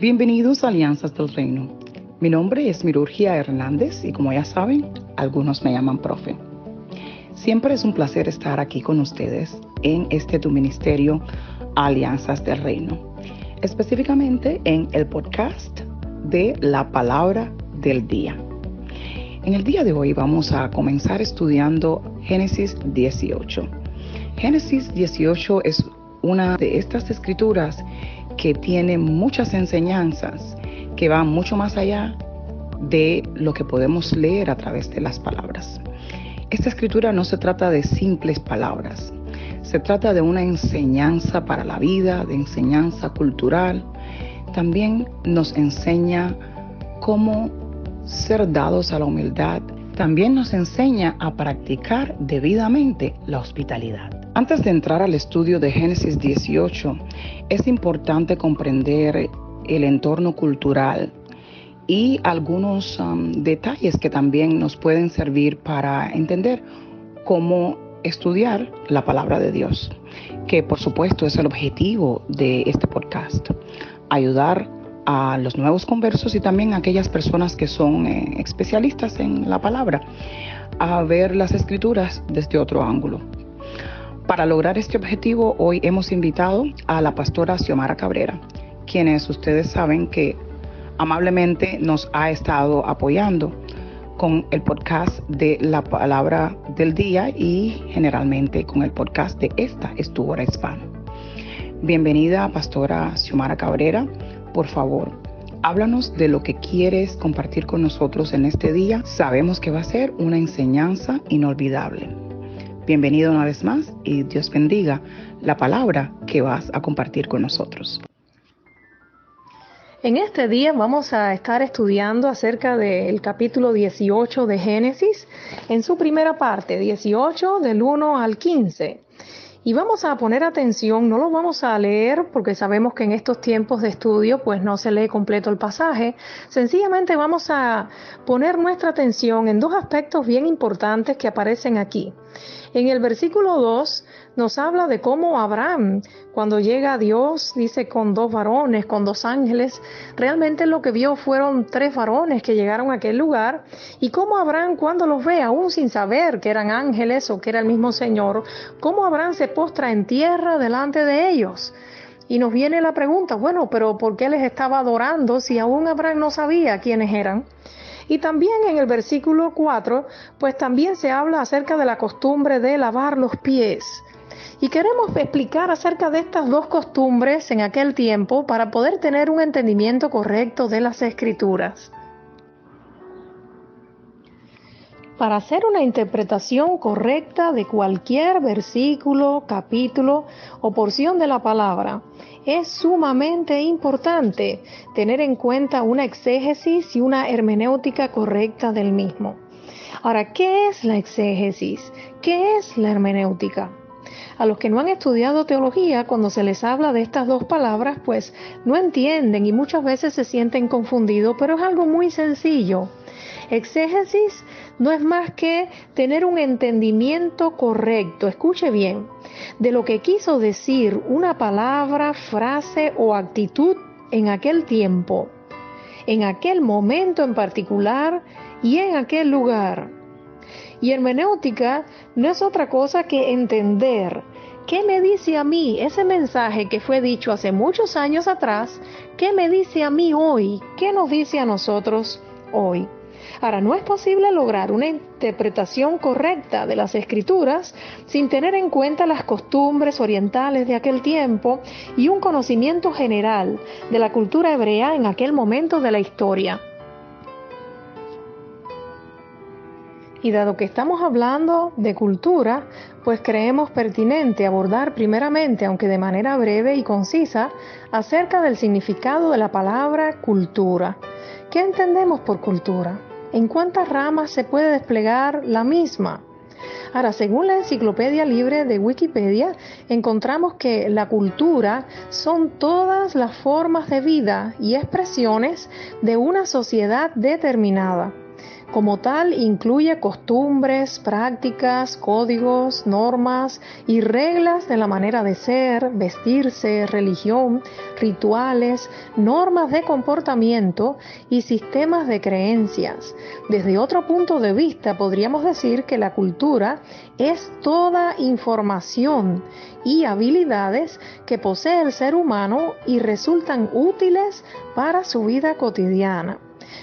Bienvenidos a Alianzas del Reino. Mi nombre es Mirurgia Hernández y como ya saben, algunos me llaman profe. Siempre es un placer estar aquí con ustedes en este tu ministerio Alianzas del Reino, específicamente en el podcast de la palabra del día. En el día de hoy vamos a comenzar estudiando Génesis 18. Génesis 18 es una de estas escrituras que tiene muchas enseñanzas que van mucho más allá de lo que podemos leer a través de las palabras. Esta escritura no se trata de simples palabras, se trata de una enseñanza para la vida, de enseñanza cultural. También nos enseña cómo ser dados a la humildad. También nos enseña a practicar debidamente la hospitalidad. Antes de entrar al estudio de Génesis 18, es importante comprender el entorno cultural y algunos um, detalles que también nos pueden servir para entender cómo estudiar la palabra de Dios, que por supuesto es el objetivo de este podcast, ayudar a los nuevos conversos y también a aquellas personas que son eh, especialistas en la palabra a ver las escrituras desde otro ángulo. Para lograr este objetivo, hoy hemos invitado a la pastora Xiomara Cabrera, quienes ustedes saben que amablemente nos ha estado apoyando con el podcast de la palabra del día y generalmente con el podcast de esta es tu hispana. Bienvenida, pastora Xiomara Cabrera. Por favor, háblanos de lo que quieres compartir con nosotros en este día. Sabemos que va a ser una enseñanza inolvidable. Bienvenido una vez más y Dios bendiga la palabra que vas a compartir con nosotros. En este día vamos a estar estudiando acerca del capítulo 18 de Génesis en su primera parte, 18 del 1 al 15. Y vamos a poner atención, no lo vamos a leer porque sabemos que en estos tiempos de estudio pues no se lee completo el pasaje. Sencillamente vamos a poner nuestra atención en dos aspectos bien importantes que aparecen aquí. En el versículo 2 nos habla de cómo Abraham, cuando llega a Dios, dice con dos varones, con dos ángeles, realmente lo que vio fueron tres varones que llegaron a aquel lugar, y cómo Abraham cuando los ve, aún sin saber que eran ángeles o que era el mismo Señor, cómo Abraham se postra en tierra delante de ellos. Y nos viene la pregunta, bueno, pero ¿por qué les estaba adorando si aún Abraham no sabía quiénes eran? Y también en el versículo 4, pues también se habla acerca de la costumbre de lavar los pies. Y queremos explicar acerca de estas dos costumbres en aquel tiempo para poder tener un entendimiento correcto de las escrituras. Para hacer una interpretación correcta de cualquier versículo, capítulo o porción de la palabra, es sumamente importante tener en cuenta una exégesis y una hermenéutica correcta del mismo. Ahora, ¿qué es la exégesis? ¿Qué es la hermenéutica? A los que no han estudiado teología, cuando se les habla de estas dos palabras, pues no entienden y muchas veces se sienten confundidos, pero es algo muy sencillo. Exégesis no es más que tener un entendimiento correcto, escuche bien, de lo que quiso decir una palabra, frase o actitud en aquel tiempo, en aquel momento en particular y en aquel lugar. Y hermenéutica no es otra cosa que entender qué me dice a mí ese mensaje que fue dicho hace muchos años atrás, qué me dice a mí hoy, qué nos dice a nosotros hoy. Ahora, no es posible lograr una interpretación correcta de las escrituras sin tener en cuenta las costumbres orientales de aquel tiempo y un conocimiento general de la cultura hebrea en aquel momento de la historia. Y dado que estamos hablando de cultura, pues creemos pertinente abordar primeramente, aunque de manera breve y concisa, acerca del significado de la palabra cultura. ¿Qué entendemos por cultura? ¿En cuántas ramas se puede desplegar la misma? Ahora, según la enciclopedia libre de Wikipedia, encontramos que la cultura son todas las formas de vida y expresiones de una sociedad determinada Como tal, incluye costumbres, prácticas, códigos, normas y reglas de la manera de ser, vestirse, religión, rituales, normas de comportamiento y sistemas de creencias. Desde otro punto de vista, podríamos decir que la cultura es toda información y habilidades que posee el ser humano y resultan útiles para su vida cotidiana.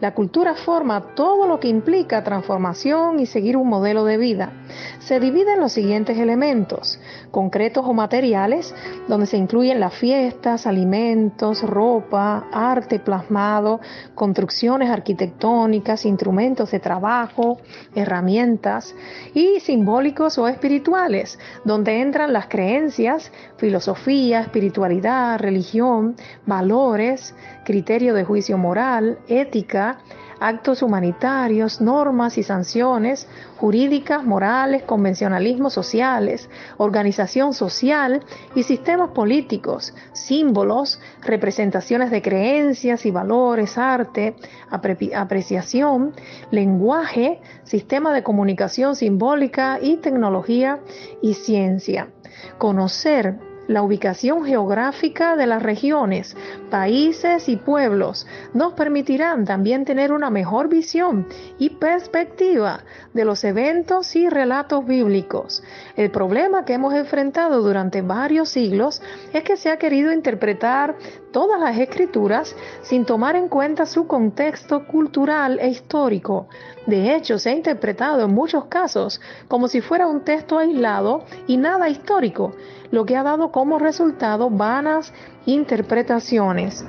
La cultura forma todo lo que implica transformación y seguir un modelo de vida. Se divide en los siguientes elementos, concretos o materiales, donde se incluyen las fiestas, alimentos, ropa, arte plasmado, construcciones arquitectónicas, instrumentos de trabajo, herramientas, y simbólicos o espirituales, donde entran las creencias, filosofía, espiritualidad, religión, valores, criterio de juicio moral, ética, actos humanitarios, normas y sanciones jurídicas, morales, convencionalismos sociales, organización social y sistemas políticos, símbolos, representaciones de creencias y valores, arte, apreciación, lenguaje, sistema de comunicación simbólica y tecnología y ciencia. Conocer la ubicación geográfica de las regiones, países y pueblos nos permitirán también tener una mejor visión y perspectiva de los eventos y relatos bíblicos. El problema que hemos enfrentado durante varios siglos es que se ha querido interpretar todas las escrituras sin tomar en cuenta su contexto cultural e histórico. De hecho, se ha interpretado en muchos casos como si fuera un texto aislado y nada histórico, lo que ha dado como resultado vanas interpretaciones.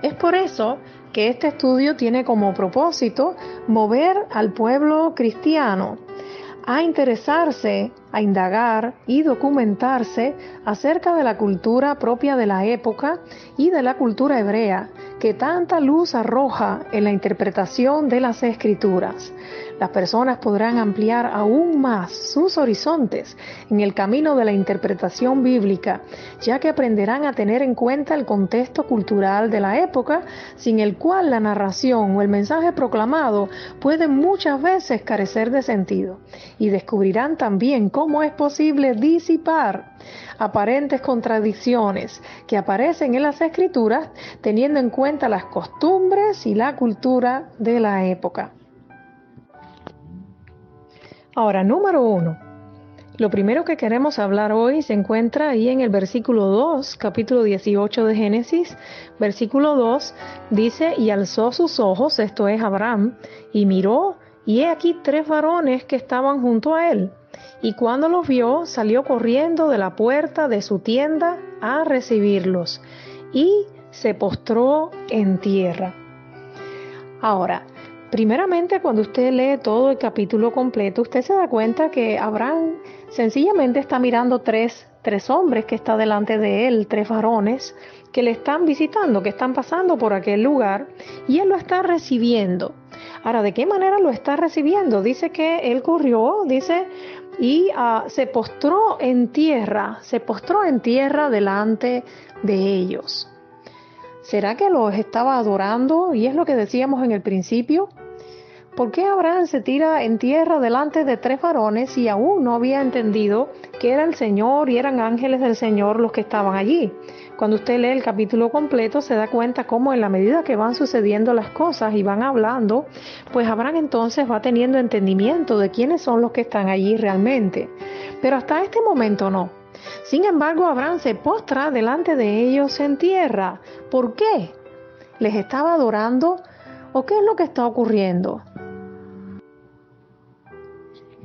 Es por eso que este estudio tiene como propósito mover al pueblo cristiano a interesarse, a indagar y documentarse acerca de la cultura propia de la época y de la cultura hebrea, que tanta luz arroja en la interpretación de las escrituras. Las personas podrán ampliar aún más sus horizontes en el camino de la interpretación bíblica, ya que aprenderán a tener en cuenta el contexto cultural de la época, sin el cual la narración o el mensaje proclamado puede muchas veces carecer de sentido, y descubrirán también cómo es posible disipar aparentes contradicciones que aparecen en las escrituras teniendo en cuenta las costumbres y la cultura de la época. Ahora, número uno. Lo primero que queremos hablar hoy se encuentra ahí en el versículo 2, capítulo 18 de Génesis. Versículo 2 dice, y alzó sus ojos, esto es Abraham, y miró, y he aquí tres varones que estaban junto a él. Y cuando los vio, salió corriendo de la puerta de su tienda a recibirlos, y se postró en tierra. Ahora, Primeramente, cuando usted lee todo el capítulo completo, usted se da cuenta que Abraham sencillamente está mirando tres, tres hombres que está delante de él, tres varones que le están visitando, que están pasando por aquel lugar, y él lo está recibiendo. Ahora, ¿de qué manera lo está recibiendo? Dice que él corrió, dice, y ah, se postró en tierra, se postró en tierra delante de ellos. ¿Será que los estaba adorando? Y es lo que decíamos en el principio. ¿Por qué Abraham se tira en tierra delante de tres varones y aún no había entendido que era el Señor y eran ángeles del Señor los que estaban allí? Cuando usted lee el capítulo completo se da cuenta cómo en la medida que van sucediendo las cosas y van hablando, pues Abraham entonces va teniendo entendimiento de quiénes son los que están allí realmente. Pero hasta este momento no. Sin embargo, Abraham se postra delante de ellos en tierra. ¿Por qué? ¿Les estaba adorando? ¿O qué es lo que está ocurriendo?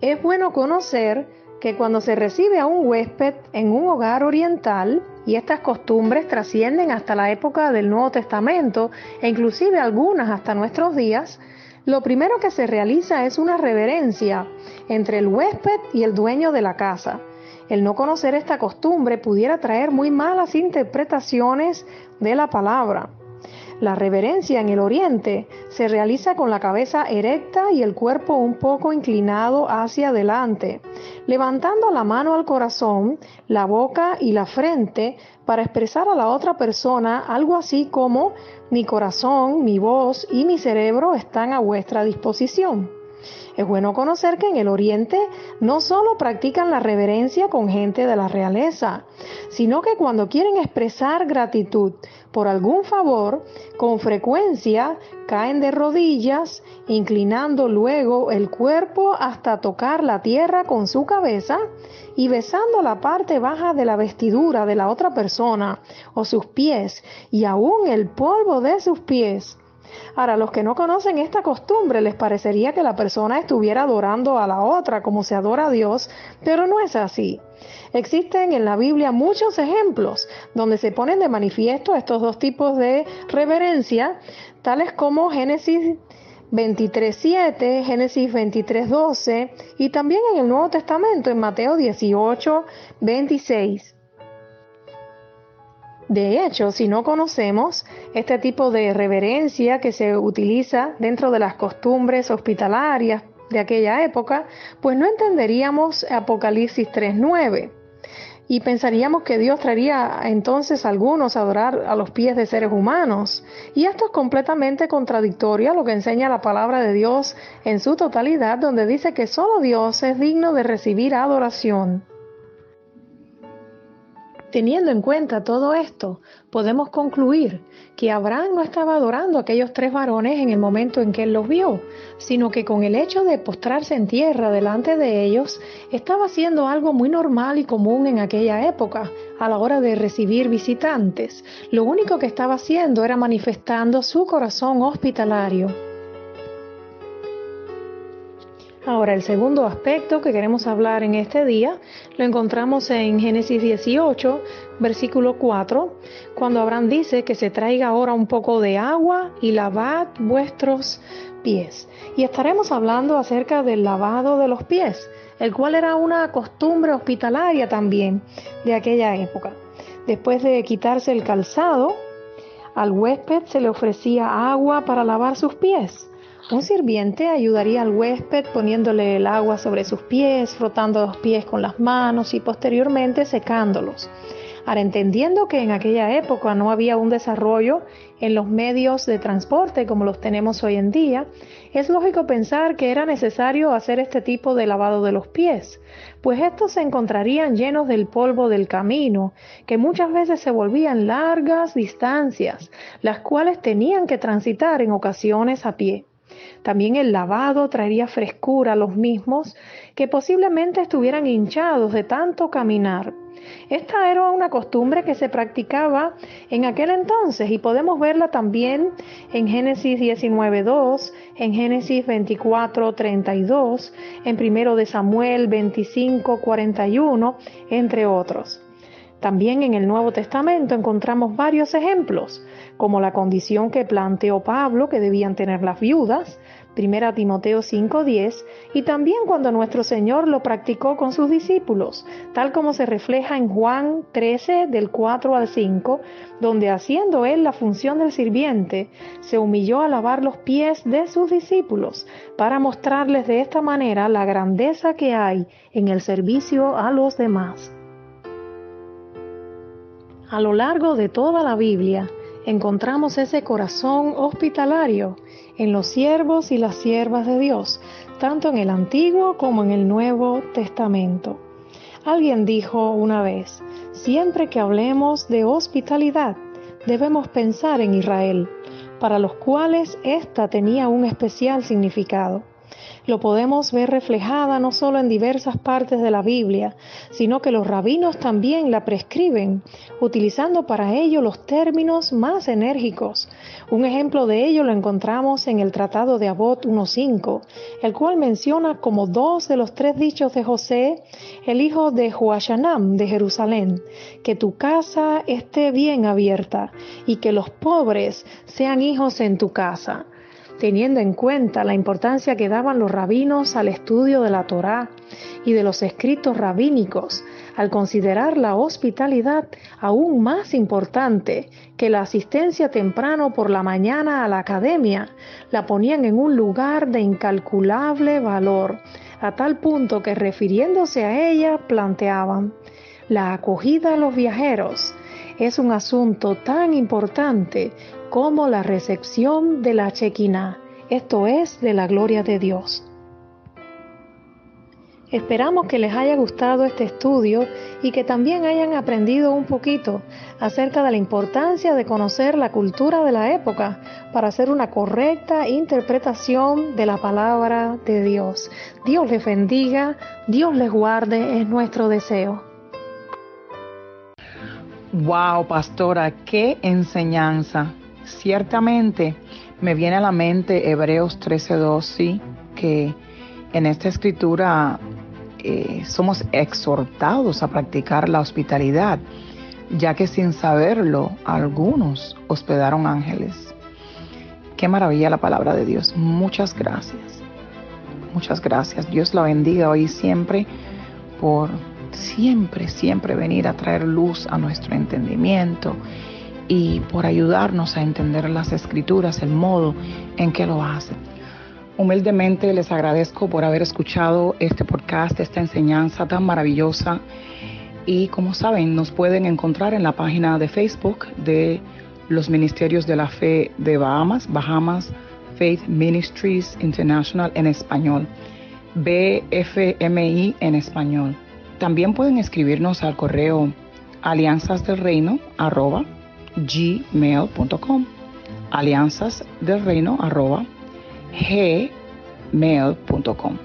Es bueno conocer que cuando se recibe a un huésped en un hogar oriental, y estas costumbres trascienden hasta la época del Nuevo Testamento e inclusive algunas hasta nuestros días, lo primero que se realiza es una reverencia entre el huésped y el dueño de la casa. El no conocer esta costumbre pudiera traer muy malas interpretaciones de la palabra. La reverencia en el oriente se realiza con la cabeza erecta y el cuerpo un poco inclinado hacia adelante, levantando la mano al corazón, la boca y la frente para expresar a la otra persona algo así como mi corazón, mi voz y mi cerebro están a vuestra disposición. Es bueno conocer que en el Oriente no solo practican la reverencia con gente de la realeza, sino que cuando quieren expresar gratitud por algún favor, con frecuencia caen de rodillas, inclinando luego el cuerpo hasta tocar la tierra con su cabeza y besando la parte baja de la vestidura de la otra persona o sus pies y aún el polvo de sus pies Ahora, los que no conocen esta costumbre les parecería que la persona estuviera adorando a la otra como se adora a Dios, pero no es así. Existen en la Biblia muchos ejemplos donde se ponen de manifiesto estos dos tipos de reverencia, tales como Génesis 23.7, Génesis 23.12 y también en el Nuevo Testamento en Mateo 18.26. De hecho, si no conocemos este tipo de reverencia que se utiliza dentro de las costumbres hospitalarias de aquella época, pues no entenderíamos Apocalipsis 3.9 y pensaríamos que Dios traería entonces a algunos a adorar a los pies de seres humanos. Y esto es completamente contradictorio a lo que enseña la palabra de Dios en su totalidad, donde dice que solo Dios es digno de recibir adoración. Teniendo en cuenta todo esto, podemos concluir que Abraham no estaba adorando a aquellos tres varones en el momento en que él los vio, sino que con el hecho de postrarse en tierra delante de ellos, estaba haciendo algo muy normal y común en aquella época, a la hora de recibir visitantes. Lo único que estaba haciendo era manifestando su corazón hospitalario. Ahora, el segundo aspecto que queremos hablar en este día lo encontramos en Génesis 18, versículo 4, cuando Abraham dice que se traiga ahora un poco de agua y lavad vuestros pies. Y estaremos hablando acerca del lavado de los pies, el cual era una costumbre hospitalaria también de aquella época. Después de quitarse el calzado, al huésped se le ofrecía agua para lavar sus pies. Un sirviente ayudaría al huésped poniéndole el agua sobre sus pies, frotando los pies con las manos y posteriormente secándolos. Ahora, entendiendo que en aquella época no había un desarrollo en los medios de transporte como los tenemos hoy en día, es lógico pensar que era necesario hacer este tipo de lavado de los pies, pues estos se encontrarían llenos del polvo del camino, que muchas veces se volvían largas distancias, las cuales tenían que transitar en ocasiones a pie. También el lavado traería frescura a los mismos que posiblemente estuvieran hinchados de tanto caminar. Esta era una costumbre que se practicaba en aquel entonces y podemos verla también en Génesis 19.2, en Génesis 24.32, en 1 de Samuel 25.41, entre otros. También en el Nuevo Testamento encontramos varios ejemplos, como la condición que planteó Pablo que debían tener las viudas, 1 Timoteo 5:10, y también cuando nuestro Señor lo practicó con sus discípulos, tal como se refleja en Juan 13 del 4 al 5, donde haciendo él la función del sirviente, se humilló a lavar los pies de sus discípulos, para mostrarles de esta manera la grandeza que hay en el servicio a los demás. A lo largo de toda la Biblia encontramos ese corazón hospitalario en los siervos y las siervas de Dios, tanto en el Antiguo como en el Nuevo Testamento. Alguien dijo una vez, siempre que hablemos de hospitalidad, debemos pensar en Israel, para los cuales ésta tenía un especial significado lo podemos ver reflejada no solo en diversas partes de la Biblia, sino que los rabinos también la prescriben, utilizando para ello los términos más enérgicos. Un ejemplo de ello lo encontramos en el Tratado de Abot 1.5, el cual menciona como dos de los tres dichos de José, el hijo de Joashanam de Jerusalén, que tu casa esté bien abierta y que los pobres sean hijos en tu casa teniendo en cuenta la importancia que daban los rabinos al estudio de la Torá y de los escritos rabínicos, al considerar la hospitalidad aún más importante que la asistencia temprano por la mañana a la academia, la ponían en un lugar de incalculable valor, a tal punto que refiriéndose a ella planteaban, la acogida a los viajeros es un asunto tan importante como la recepción de la chequina, esto es, de la gloria de Dios. Esperamos que les haya gustado este estudio y que también hayan aprendido un poquito acerca de la importancia de conocer la cultura de la época para hacer una correcta interpretación de la palabra de Dios. Dios les bendiga, Dios les guarde, es nuestro deseo. Wow, pastora, qué enseñanza. Ciertamente me viene a la mente Hebreos 13:2, sí, que en esta escritura eh, somos exhortados a practicar la hospitalidad, ya que sin saberlo algunos hospedaron ángeles. Qué maravilla la palabra de Dios. Muchas gracias. Muchas gracias. Dios la bendiga hoy y siempre por siempre, siempre venir a traer luz a nuestro entendimiento y por ayudarnos a entender las escrituras, el modo en que lo hace. Humildemente les agradezco por haber escuchado este podcast, esta enseñanza tan maravillosa. Y como saben, nos pueden encontrar en la página de Facebook de los Ministerios de la Fe de Bahamas, Bahamas Faith Ministries International en español, BFMI en español. También pueden escribirnos al correo alianzasdelreino arroba gmail.com alianzasdelreino arroba gmail.com.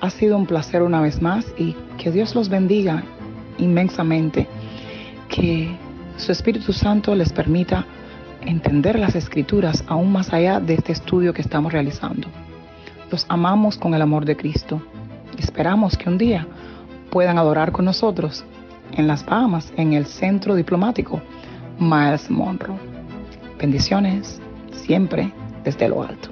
Ha sido un placer una vez más y que Dios los bendiga inmensamente. Que su Espíritu Santo les permita entender las escrituras aún más allá de este estudio que estamos realizando. Los amamos con el amor de Cristo. Esperamos que un día puedan adorar con nosotros en las Bahamas, en el centro diplomático Miles Monroe. Bendiciones siempre desde lo alto.